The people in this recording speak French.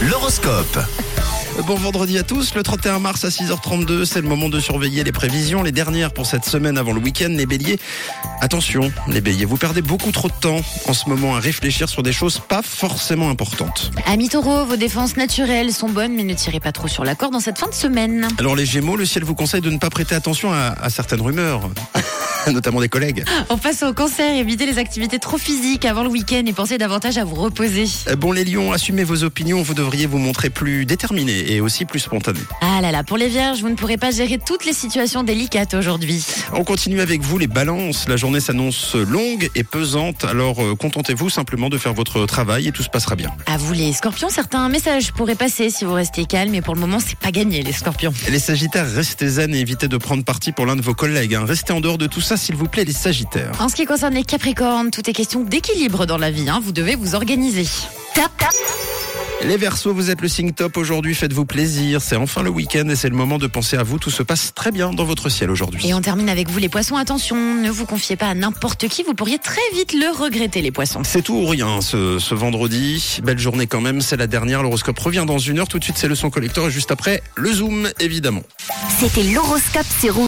L'horoscope. Bon vendredi à tous, le 31 mars à 6h32, c'est le moment de surveiller les prévisions, les dernières pour cette semaine avant le week-end. Les béliers, attention, les béliers, vous perdez beaucoup trop de temps en ce moment à réfléchir sur des choses pas forcément importantes. Amis taureaux, vos défenses naturelles sont bonnes, mais ne tirez pas trop sur la corde dans cette fin de semaine. Alors les gémeaux, le ciel vous conseille de ne pas prêter attention à, à certaines rumeurs, notamment des collègues. On passe au cancer, évitez les activités trop physiques avant le week-end et pensez davantage à vous reposer. Bon les lions, assumez vos opinions, vous devriez vous montrer plus déterminé et aussi plus spontané. Ah là là, pour les vierges, vous ne pourrez pas gérer toutes les situations délicates aujourd'hui. On continue avec vous les balances. La journée s'annonce longue et pesante, alors euh, contentez-vous simplement de faire votre travail et tout se passera bien. À vous les scorpions, certains messages pourraient passer si vous restez calme, et pour le moment, c'est pas gagné les scorpions. Les sagittaires, restez zen et évitez de prendre parti pour l'un de vos collègues. hein. Restez en dehors de tout ça, s'il vous plaît, les sagittaires. En ce qui concerne les capricornes, tout est question d'équilibre dans la vie, hein. vous devez vous organiser. Les Verseaux, vous êtes le signe top aujourd'hui, faites-vous plaisir. C'est enfin le week-end et c'est le moment de penser à vous. Tout se passe très bien dans votre ciel aujourd'hui. Et on termine avec vous les poissons, attention, ne vous confiez pas à n'importe qui, vous pourriez très vite le regretter les poissons. C'est tout ou rien ce, ce vendredi. Belle journée quand même, c'est la dernière. L'horoscope revient dans une heure. Tout de suite, c'est le son collector et juste après, le zoom, évidemment. C'était l'horoscope, c'est.